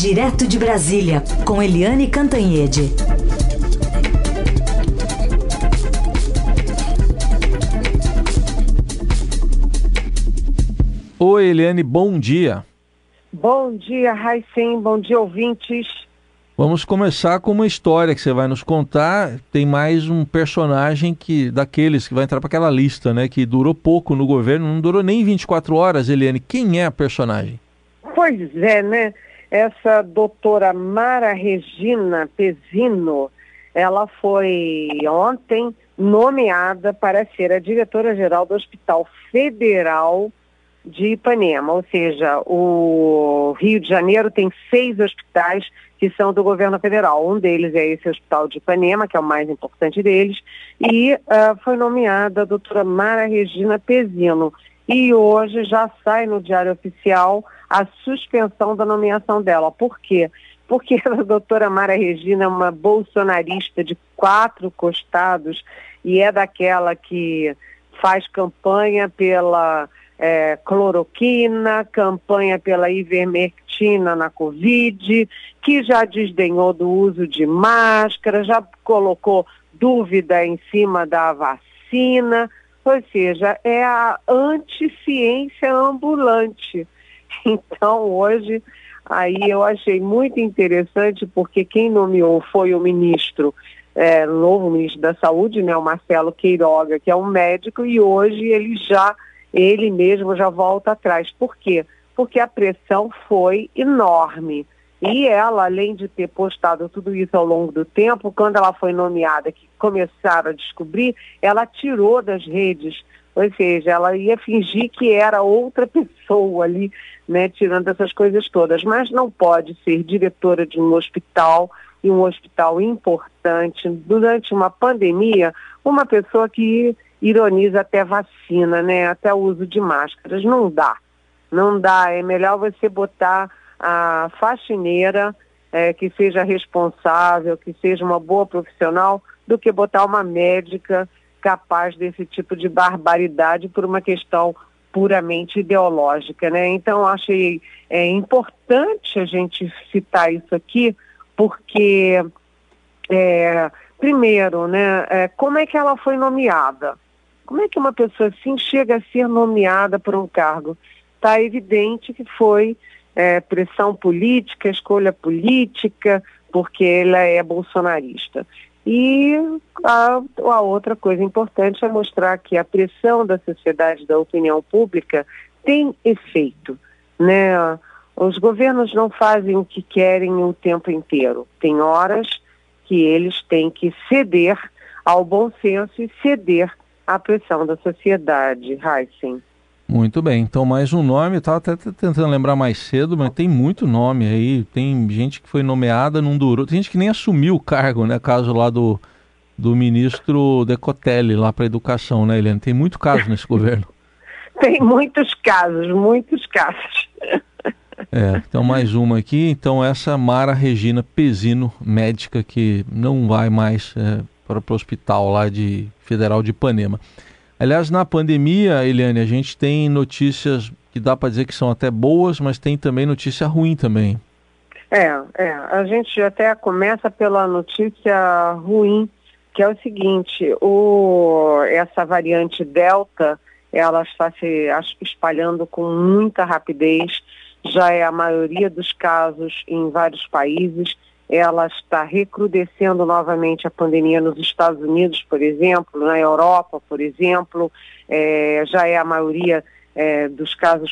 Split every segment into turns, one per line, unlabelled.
Direto de Brasília, com Eliane Cantanhede.
Oi, Eliane, bom dia.
Bom dia, Raicem, bom dia, ouvintes.
Vamos começar com uma história que você vai nos contar. Tem mais um personagem que daqueles que vai entrar para aquela lista, né? Que durou pouco no governo, não durou nem 24 horas, Eliane. Quem é a personagem?
Pois é, né? Essa doutora Mara Regina Pezino, ela foi ontem nomeada para ser a diretora-geral do Hospital Federal de Ipanema, ou seja, o Rio de Janeiro tem seis hospitais que são do governo federal. Um deles é esse Hospital de Ipanema, que é o mais importante deles, e uh, foi nomeada a doutora Mara Regina Pezino. E hoje já sai no Diário Oficial a suspensão da nomeação dela. Por quê? Porque a doutora Mara Regina é uma bolsonarista de quatro costados e é daquela que faz campanha pela é, cloroquina, campanha pela ivermectina na Covid, que já desdenhou do uso de máscara, já colocou dúvida em cima da vacina, ou seja, é a anticiência ambulante. Então, hoje, aí eu achei muito interessante, porque quem nomeou foi o ministro, é, novo ministro da Saúde, né, o Marcelo Queiroga, que é um médico, e hoje ele já ele mesmo já volta atrás. Por quê? Porque a pressão foi enorme. E ela, além de ter postado tudo isso ao longo do tempo, quando ela foi nomeada, que começaram a descobrir, ela tirou das redes. Ou seja, ela ia fingir que era outra pessoa ali, né, tirando essas coisas todas. Mas não pode ser diretora de um hospital, e um hospital importante, durante uma pandemia, uma pessoa que ironiza até vacina, né? Até o uso de máscaras. Não dá. Não dá. É melhor você botar a faxineira é, que seja responsável, que seja uma boa profissional, do que botar uma médica capaz desse tipo de barbaridade por uma questão puramente ideológica, né? Então achei é, importante a gente citar isso aqui, porque é, primeiro, né, é, como é que ela foi nomeada? Como é que uma pessoa assim chega a ser nomeada por um cargo? Está evidente que foi é, pressão política, escolha política, porque ela é bolsonarista. E a, a, outra coisa importante é mostrar que a pressão da sociedade, da opinião pública, tem efeito. Né? Os governos não fazem o que querem o tempo inteiro. Tem horas que eles têm que ceder ao bom senso e ceder a pressão da sociedade, Heisen.
Muito bem, então mais um nome, estava até tentando lembrar mais cedo, mas tem muito nome aí, tem gente que foi nomeada, não durou, tem gente que nem assumiu o cargo, né, caso lá do, do ministro Decotelli lá para educação, né, Helena? Tem muito caso nesse governo.
Tem muitos casos, muitos casos.
É, então mais uma aqui, então essa Mara Regina Pesino, médica que não vai mais é, para o hospital lá de Federal de Ipanema. Aliás, na pandemia, Eliane, a gente tem notícias que dá para dizer que são até boas, mas tem também notícia ruim também.
É, é. A gente até começa pela notícia ruim, que é o seguinte, o, essa variante Delta, ela está se espalhando com muita rapidez, já é a maioria dos casos em vários países, ela está recrudescendo novamente a pandemia nos Estados Unidos, por exemplo, na Europa, por exemplo, é, já é a maioria é, dos casos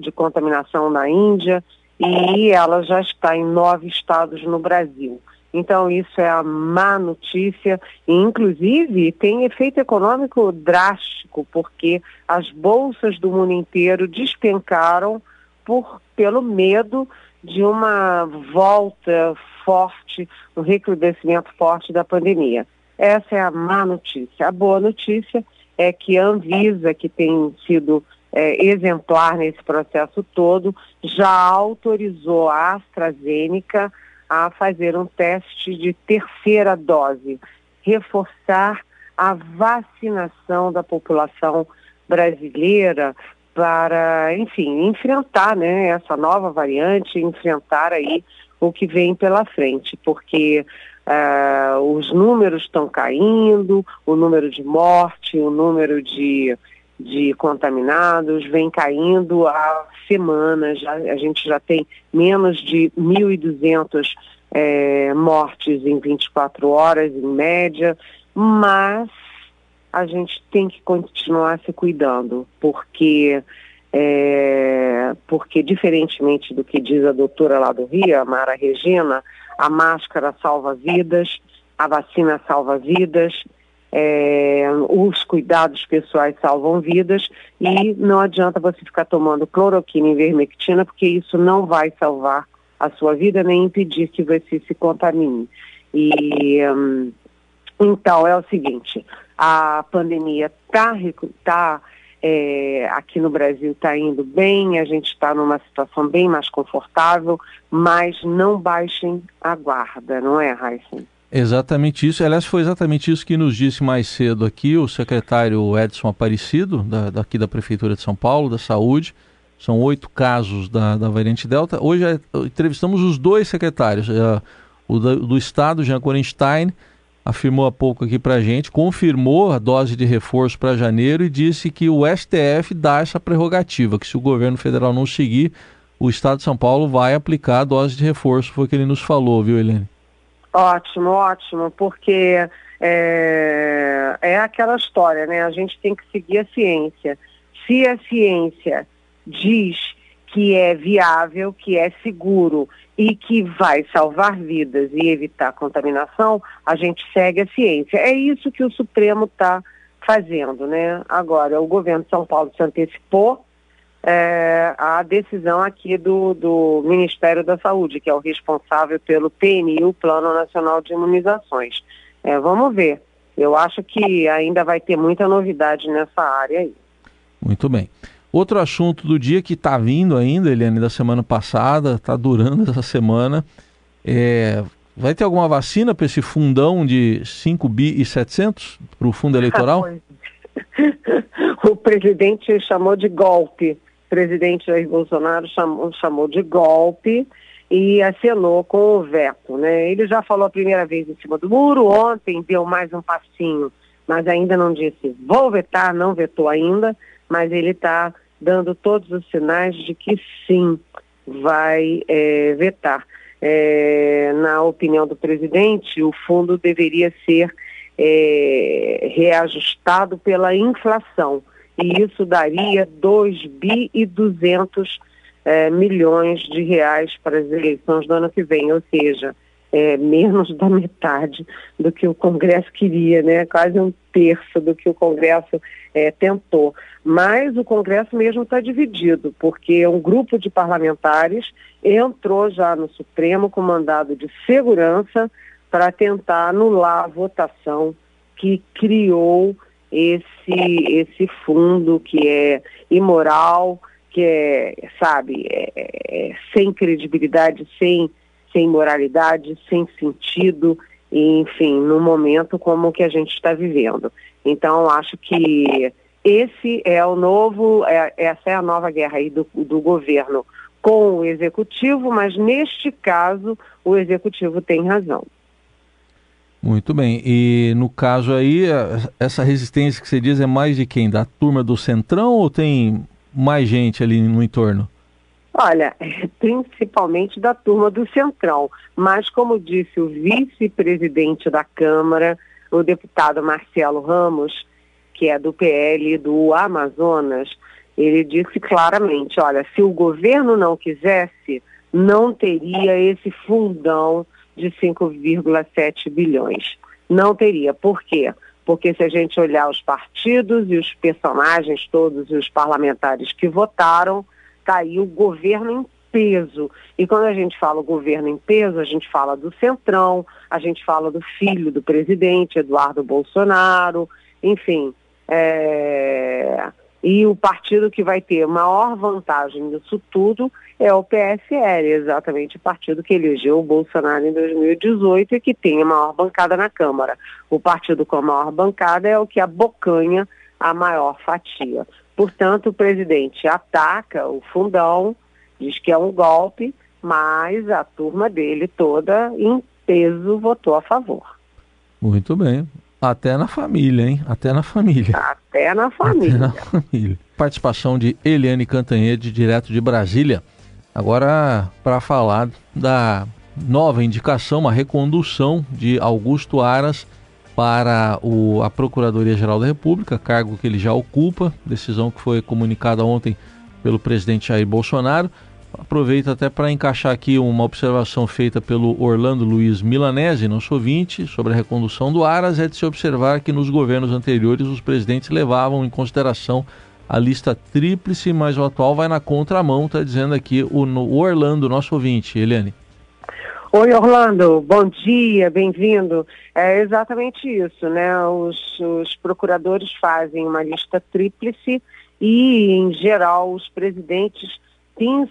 de contaminação na Índia. E ela já está em nove estados no Brasil. Então, isso é a má notícia, e inclusive tem efeito econômico drástico, porque as bolsas do mundo inteiro despencaram por, pelo medo de uma volta forte, um recrudescimento forte da pandemia. Essa é a má notícia. A boa notícia é que a Anvisa, que tem sido é, exemplar nesse processo todo, já autorizou a AstraZeneca a fazer um teste de terceira dose, reforçar a vacinação da população brasileira para, enfim, enfrentar né, essa nova variante, enfrentar aí o que vem pela frente, porque uh, os números estão caindo, o número de morte, o número de, de contaminados vem caindo há semanas, a gente já tem menos de 1.200 é, mortes em 24 horas, em média, mas a gente tem que continuar se cuidando, porque, é, porque diferentemente do que diz a doutora lá do Rio, a Mara Regina, a máscara salva vidas, a vacina salva vidas, é, os cuidados pessoais salvam vidas e não adianta você ficar tomando cloroquina e vermectina, porque isso não vai salvar a sua vida nem impedir que você se contamine. E hum, então é o seguinte, a pandemia está tá, é, aqui no Brasil está indo bem, a gente está numa situação bem mais confortável, mas não baixem a guarda, não é, Raíssa?
Exatamente isso. Aliás, foi exatamente isso que nos disse mais cedo aqui o secretário Edson Aparecido, da, daqui da Prefeitura de São Paulo, da Saúde. São oito casos da, da variante Delta. Hoje é, entrevistamos os dois secretários. É, o do, do Estado, Jean Korenstein, afirmou há pouco aqui para a gente, confirmou a dose de reforço para janeiro e disse que o STF dá essa prerrogativa, que se o governo federal não seguir, o Estado de São Paulo vai aplicar a dose de reforço. Foi o que ele nos falou, viu, Helene?
Ótimo, ótimo, porque é, é aquela história, né? A gente tem que seguir a ciência. Se a ciência diz que é viável, que é seguro e que vai salvar vidas e evitar contaminação, a gente segue a ciência. É isso que o Supremo está fazendo, né? Agora, o governo de São Paulo se antecipou é, decisão aqui do, do Ministério da Saúde, que é o responsável pelo PNI, o Plano Nacional de Imunizações. É, vamos ver. Eu acho que ainda vai ter muita novidade nessa área aí.
Muito bem. Outro assunto do dia que está vindo ainda, Eliane, da semana passada, está durando essa semana, é, vai ter alguma vacina para esse fundão de 5 bi e 700 para o fundo eleitoral?
o presidente chamou de golpe. O presidente Jair Bolsonaro chamou, chamou de golpe e acenou com o veto. Né? Ele já falou a primeira vez em cima do muro, ontem deu mais um passinho, mas ainda não disse vou vetar, não vetou ainda mas ele está dando todos os sinais de que sim, vai é, vetar. É, na opinião do presidente, o fundo deveria ser é, reajustado pela inflação, e isso daria 2 bi e 200 é, milhões de reais para as eleições do ano que vem, ou seja, é, menos da metade do que o Congresso queria, né? quase um terço do que o Congresso é, tentou. Mas o Congresso mesmo está dividido, porque um grupo de parlamentares entrou já no Supremo com mandado de segurança para tentar anular a votação que criou esse, esse fundo que é imoral, que é, sabe, é, é, sem credibilidade, sem sem moralidade, sem sentido, enfim, no momento como o que a gente está vivendo. Então, acho que esse é o novo, é, essa é a nova guerra aí do, do governo com o executivo, mas neste caso o executivo tem razão.
Muito bem. E no caso aí, essa resistência que você diz é mais de quem? Da turma do Centrão ou tem mais gente ali no entorno?
Olha, principalmente da turma do Centrão, mas como disse o vice-presidente da Câmara, o deputado Marcelo Ramos, que é do PL do Amazonas, ele disse claramente, olha, se o governo não quisesse, não teria esse fundão de 5,7 bilhões. Não teria. Por quê? Porque se a gente olhar os partidos e os personagens todos e os parlamentares que votaram, está aí o governo em peso. E quando a gente fala o governo em peso, a gente fala do Centrão, a gente fala do filho do presidente, Eduardo Bolsonaro, enfim. É... E o partido que vai ter maior vantagem nisso tudo é o PSL, exatamente o partido que elegeu o Bolsonaro em 2018 e que tem a maior bancada na Câmara. O partido com a maior bancada é o que abocanha a maior fatia. Portanto, o presidente ataca o fundão, diz que é um golpe, mas a turma dele toda, em peso, votou a favor.
Muito bem. Até na família, hein? Até na família.
Até na família. Até na família.
Participação de Eliane Cantanhede, direto de Brasília. Agora, para falar da nova indicação, uma recondução de Augusto Aras para o, a Procuradoria-Geral da República, cargo que ele já ocupa, decisão que foi comunicada ontem pelo presidente Jair Bolsonaro. Aproveito até para encaixar aqui uma observação feita pelo Orlando Luiz Milanese, nosso ouvinte, sobre a recondução do Aras. É de se observar que nos governos anteriores os presidentes levavam em consideração a lista tríplice, mas o atual vai na contramão, está dizendo aqui o, o Orlando, nosso ouvinte. Eliane.
Oi, Orlando, bom dia, bem-vindo. É exatamente isso, né? Os, os procuradores fazem uma lista tríplice e, em geral, os presidentes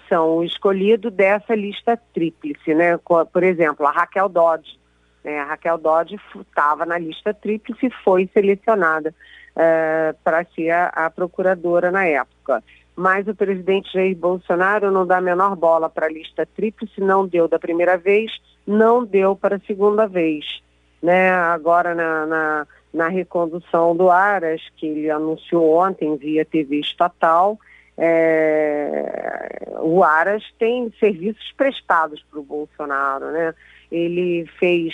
são o escolhido dessa lista tríplice, né? Por exemplo, a Raquel Dodge. Né? A Raquel Dodge estava na lista tríplice e foi selecionada uh, para ser a, a, procuradora na época. Mas o presidente Jair Bolsonaro não dá a menor bola para a lista tríplice, não deu da primeira vez, não deu para a segunda vez. Né? Agora na, na, na recondução do Aras, que ele anunciou ontem via TV estatal, é, o Aras tem serviços prestados para o Bolsonaro, né? Ele fez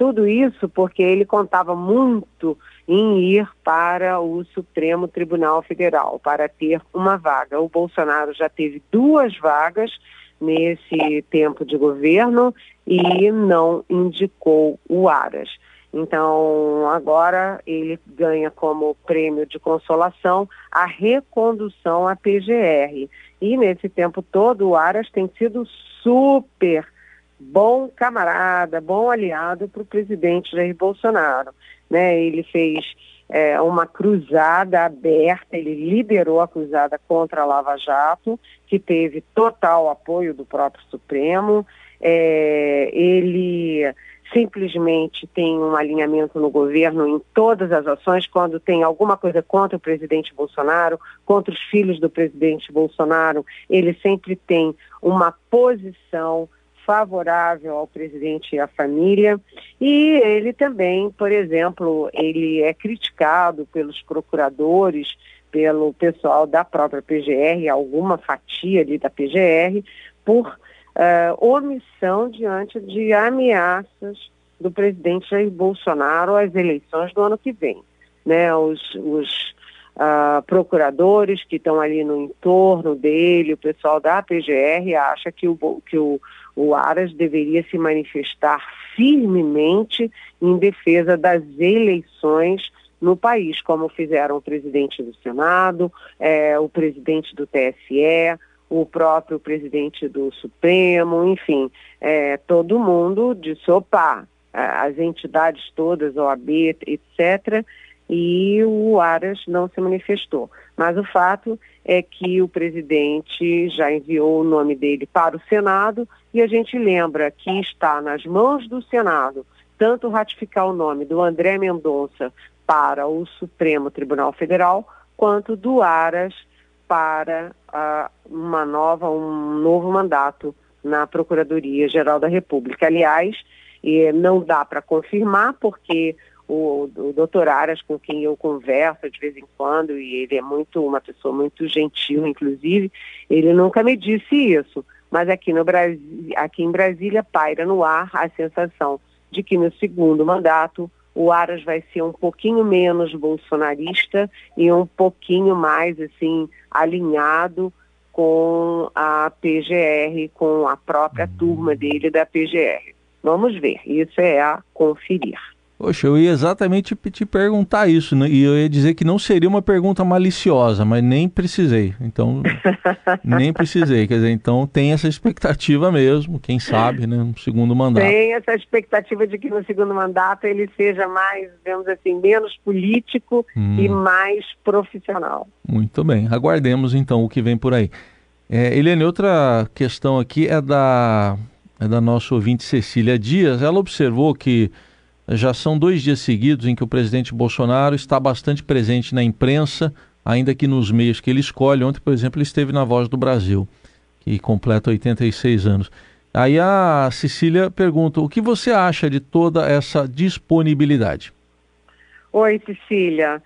tudo isso porque ele contava muito em ir para o Supremo Tribunal Federal para ter uma vaga. O Bolsonaro já teve duas vagas nesse tempo de governo e não indicou o Aras. Então, agora ele ganha como prêmio de consolação a recondução à PGR. E nesse tempo todo, o Aras tem sido super bom camarada, bom aliado para o presidente Jair Bolsonaro. Né? Ele fez é, uma cruzada aberta, ele liderou a cruzada contra a Lava Jato, que teve total apoio do próprio Supremo. É, ele simplesmente tem um alinhamento no governo em todas as ações, quando tem alguma coisa contra o presidente Bolsonaro, contra os filhos do presidente Bolsonaro, ele sempre tem uma posição favorável ao presidente e à família. E ele também, por exemplo, ele é criticado pelos procuradores, pelo pessoal da própria PGR, alguma fatia ali da PGR, por uh, omissão diante de ameaças do presidente Jair Bolsonaro às eleições do ano que vem. Né? Os, os uh, procuradores que estão ali no entorno dele, o pessoal da PGR acha que o, que o, o Aras deveria se manifestar firmemente em defesa das eleições no país, como fizeram o presidente do Senado, é, o presidente do TSE, o próprio presidente do Supremo, enfim, é, todo mundo disse, opa, as entidades todas, OAB, etc., e o Aras não se manifestou. Mas o fato é que o presidente já enviou o nome dele para o Senado e a gente lembra que está nas mãos do Senado tanto ratificar o nome do André Mendonça para o Supremo Tribunal Federal, quanto do Aras para uh, uma nova, um novo mandato na Procuradoria Geral da República. Aliás, não dá para confirmar, porque o, o doutor Aras, com quem eu converso de vez em quando, e ele é muito uma pessoa muito gentil, inclusive, ele nunca me disse isso. Mas aqui, no Brasil, aqui em Brasília paira no ar a sensação de que no segundo mandato o Aras vai ser um pouquinho menos bolsonarista e um pouquinho mais assim alinhado com a PGR, com a própria uhum. turma dele da PGR. Vamos ver, isso é a conferir.
Poxa, eu ia exatamente te perguntar isso, né? e eu ia dizer que não seria uma pergunta maliciosa, mas nem precisei. Então, nem precisei. Quer dizer, então tem essa expectativa mesmo, quem sabe, né? No segundo mandato.
Tem essa expectativa de que no segundo mandato ele seja mais, digamos assim, menos político hum. e mais profissional.
Muito bem. Aguardemos então o que vem por aí. É, Eliane, outra questão aqui é da, é da nossa ouvinte Cecília Dias. Ela observou que já são dois dias seguidos em que o presidente Bolsonaro está bastante presente na imprensa, ainda que nos meios que ele escolhe. Ontem, por exemplo, ele esteve na Voz do Brasil. que completa 86 anos. Aí a Cecília pergunta: o que você acha de toda essa disponibilidade?
Oi, Cecília.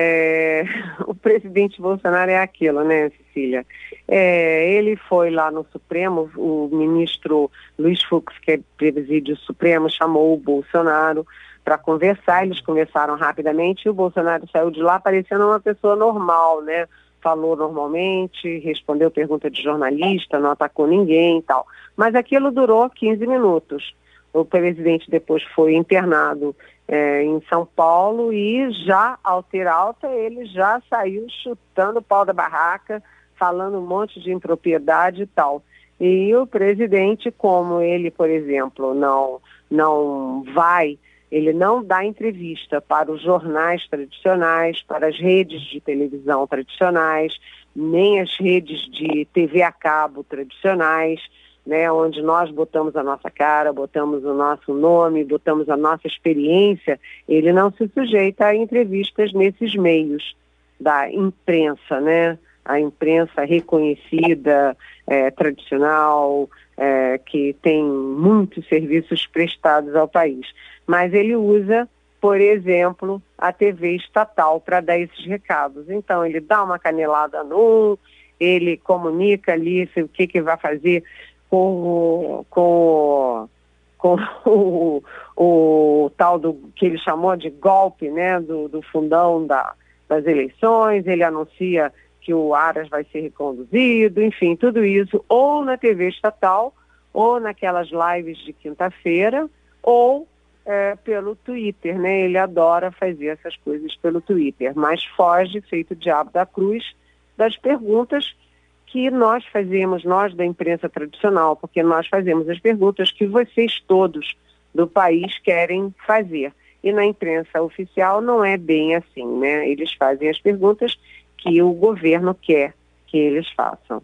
É, o presidente Bolsonaro é aquilo, né, Cecília? É, ele foi lá no Supremo, o ministro Luiz Fux, que preside o Supremo, chamou o Bolsonaro para conversar, eles conversaram rapidamente e o Bolsonaro saiu de lá parecendo uma pessoa normal, né? Falou normalmente, respondeu pergunta de jornalista, não atacou ninguém e tal. Mas aquilo durou 15 minutos. O presidente depois foi internado é, em São Paulo e já, ao ter alta, ele já saiu chutando o pau da barraca, falando um monte de impropriedade e tal. E o presidente, como ele, por exemplo, não, não vai, ele não dá entrevista para os jornais tradicionais, para as redes de televisão tradicionais, nem as redes de TV a cabo tradicionais né, onde nós botamos a nossa cara, botamos o nosso nome, botamos a nossa experiência, ele não se sujeita a entrevistas nesses meios da imprensa, né? A imprensa reconhecida, é, tradicional, é, que tem muitos serviços prestados ao país. Mas ele usa, por exemplo, a TV estatal para dar esses recados. Então, ele dá uma canelada no ele comunica ali o que, que vai fazer com, com, com o, o, tal do que ele chamou de golpe né, do, do fundão da, das eleições, ele anuncia que o Aras vai ser reconduzido, enfim, tudo isso ou na TV estatal, ou naquelas lives de quinta-feira, ou é, pelo Twitter, né? Ele adora fazer essas coisas pelo Twitter, mas foge, feito diabo da cruz, das perguntas que nós fazemos, nós da imprensa tradicional, porque nós fazemos as perguntas que vocês todos do país querem fazer. E na imprensa oficial não é bem assim, né? Eles fazem as perguntas que o governo quer que eles façam.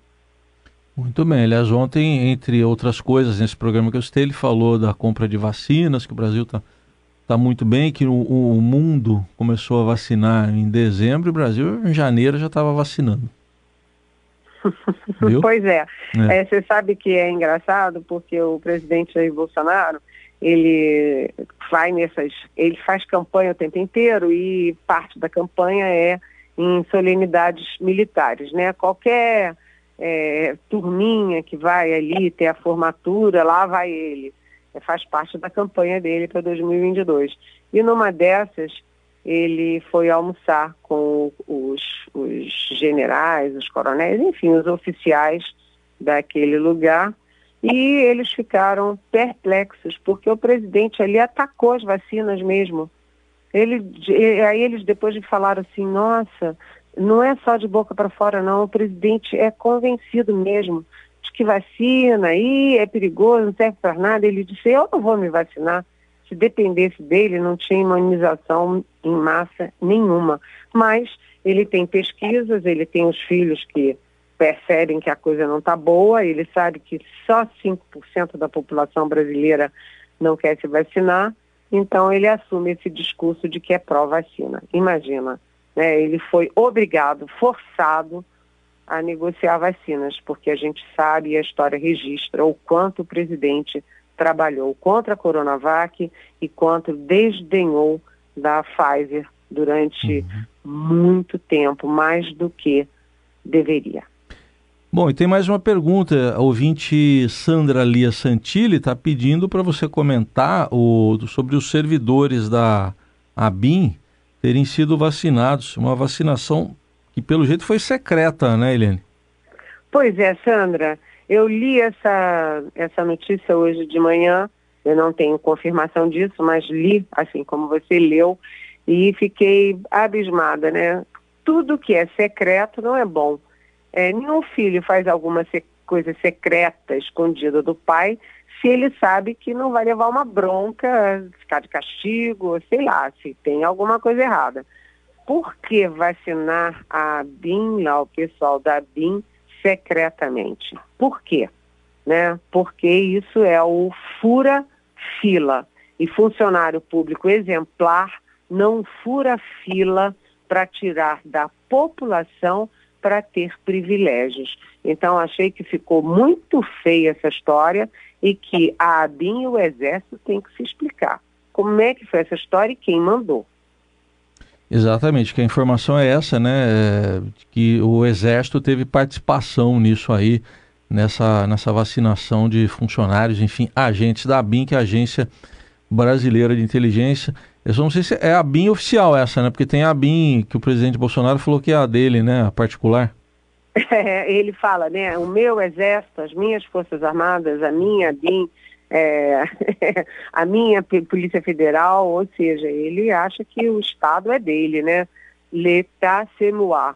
Muito bem. Aliás, ontem, entre outras coisas, nesse programa que eu citei, ele falou da compra de vacinas, que o Brasil está tá muito bem, que o, o mundo começou a vacinar em dezembro e o Brasil em janeiro já estava vacinando.
pois é. é. é. Você sabe que é engraçado porque o presidente Jair Bolsonaro, ele vai nessas, ele faz campanha o tempo inteiro e parte da campanha é em solenidades militares, né? Qualquer é, turminha que vai ali ter a formatura, lá vai ele. É, faz parte da campanha dele para 2022. E numa dessas, ele foi almoçar com os, os generais, os coronéis, enfim, os oficiais daquele lugar. E eles ficaram perplexos, porque o presidente ali atacou as vacinas mesmo. Ele, aí eles depois de falaram assim, nossa, não é só de boca para fora não, o presidente é convencido mesmo de que vacina aí é perigoso, não serve para nada. Ele disse, eu não vou me vacinar se dependesse dele, não tinha imunização em massa nenhuma. Mas ele tem pesquisas, ele tem os filhos que percebem que a coisa não está boa, ele sabe que só 5% da população brasileira não quer se vacinar, então ele assume esse discurso de que é pró-vacina. Imagina, né? ele foi obrigado, forçado a negociar vacinas, porque a gente sabe e a história registra o quanto o presidente trabalhou contra a Coronavac e quanto desdenhou da Pfizer durante uhum. muito tempo, mais do que deveria.
Bom, e tem mais uma pergunta. A ouvinte Sandra Lia Santilli está pedindo para você comentar o, sobre os servidores da ABIN terem sido vacinados. Uma vacinação que, pelo jeito, foi secreta, né, Helene?
Pois é, Sandra. Eu li essa, essa notícia hoje de manhã, eu não tenho confirmação disso, mas li, assim como você leu, e fiquei abismada, né? Tudo que é secreto não é bom. É, nenhum filho faz alguma se coisa secreta, escondida do pai, se ele sabe que não vai levar uma bronca, ficar de castigo, sei lá, se tem alguma coisa errada. Por que vacinar a BIM, lá, o pessoal da BIM, secretamente. Por quê? Né? Porque isso é o fura-fila. E funcionário público exemplar não fura fila para tirar da população para ter privilégios. Então, achei que ficou muito feia essa história e que a ABIN e o Exército têm que se explicar. Como é que foi essa história e quem mandou?
Exatamente, que a informação é essa, né? É, que o Exército teve participação nisso aí, nessa, nessa vacinação de funcionários, enfim, agentes da ABIN, que é a Agência Brasileira de Inteligência. Eu só não sei se é a BIM oficial essa, né? Porque tem a BIM que o presidente Bolsonaro falou que é a dele, né? A particular.
É, ele fala, né? O meu exército, as minhas forças armadas, a minha BIM, é, a minha Polícia Federal, ou seja, ele acha que o Estado é dele, né? L'État c'est moi.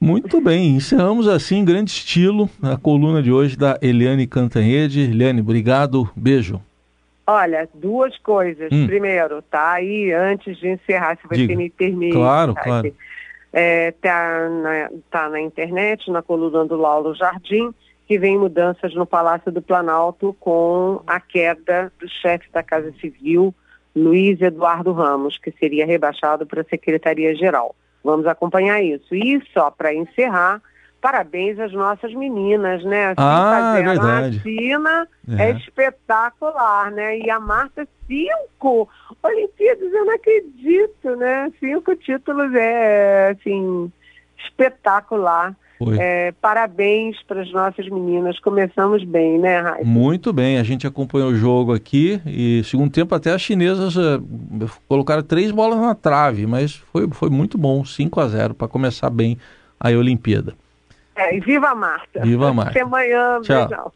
Muito bem, encerramos assim em grande estilo a coluna de hoje da Eliane Cantanhede. Eliane, obrigado, beijo.
Olha, duas coisas. Hum. Primeiro, tá aí, antes de encerrar, se você Diga. me permite.
Claro, tá, claro.
É, tá, na, tá na internet, na coluna do Laulo Jardim, que vem mudanças no Palácio do Planalto com a queda do chefe da Casa Civil, Luiz Eduardo Ramos, que seria rebaixado para a Secretaria-Geral. Vamos acompanhar isso. E só para encerrar, parabéns às nossas meninas, né?
Assim, ah, é verdade.
A China é. é. espetacular, né? E a Marta, cinco Olimpíadas, eu não acredito, né? Cinco títulos é, assim, espetacular. É, parabéns para as nossas meninas. Começamos bem, né, Raíssa?
Muito bem. A gente acompanhou o jogo aqui e, segundo tempo, até as chinesas uh, colocaram três bolas na trave, mas foi, foi muito bom 5 a 0 para começar bem a Olimpíada.
É, e viva a Marta.
Viva a Marta.
Até amanhã.
Tchau. Beijão.